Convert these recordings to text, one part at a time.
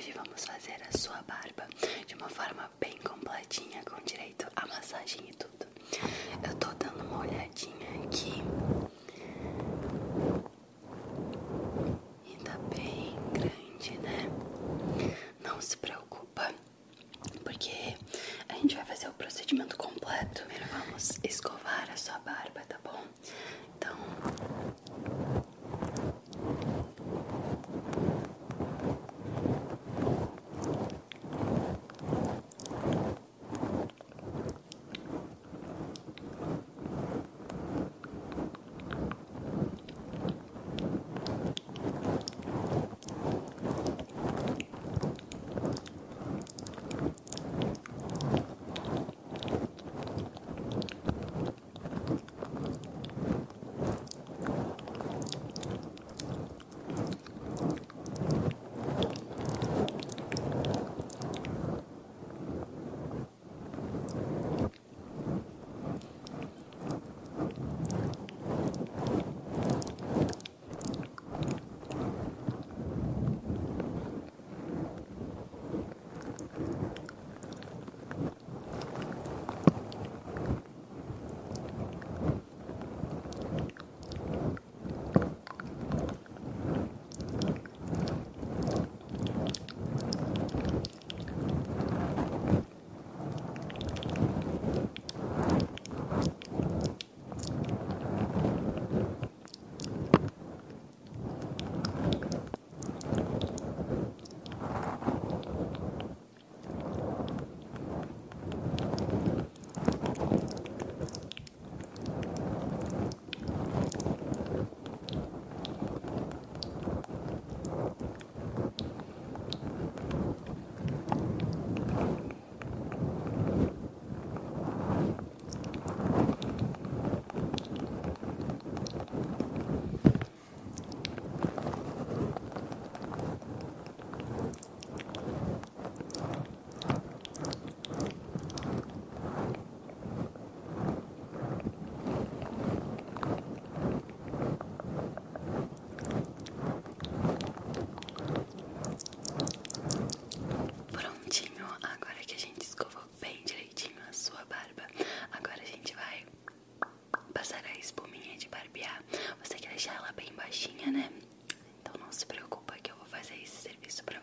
Hoje vamos fazer a sua barba de uma forma bem completinha, com direito a massagem e tudo. Eu tô dando uma olhadinha aqui. E tá bem grande, né? Não se preocupa, porque a gente vai fazer o procedimento completo. Primeiro vamos escovar a sua barba, tá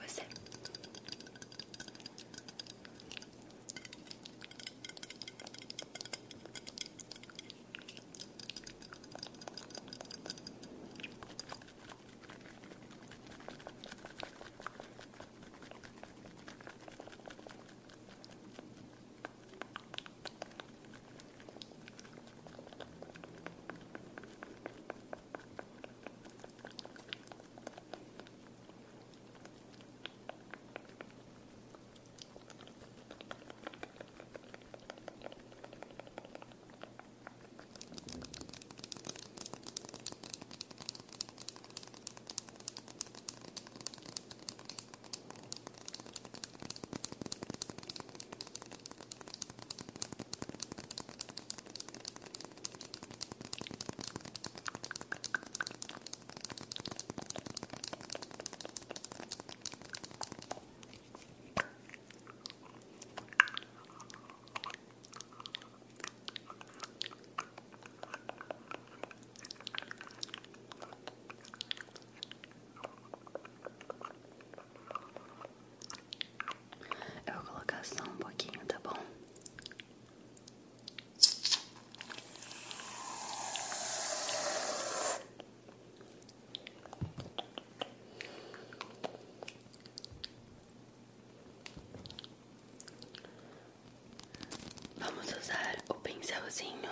せん。usar o pincelzinho.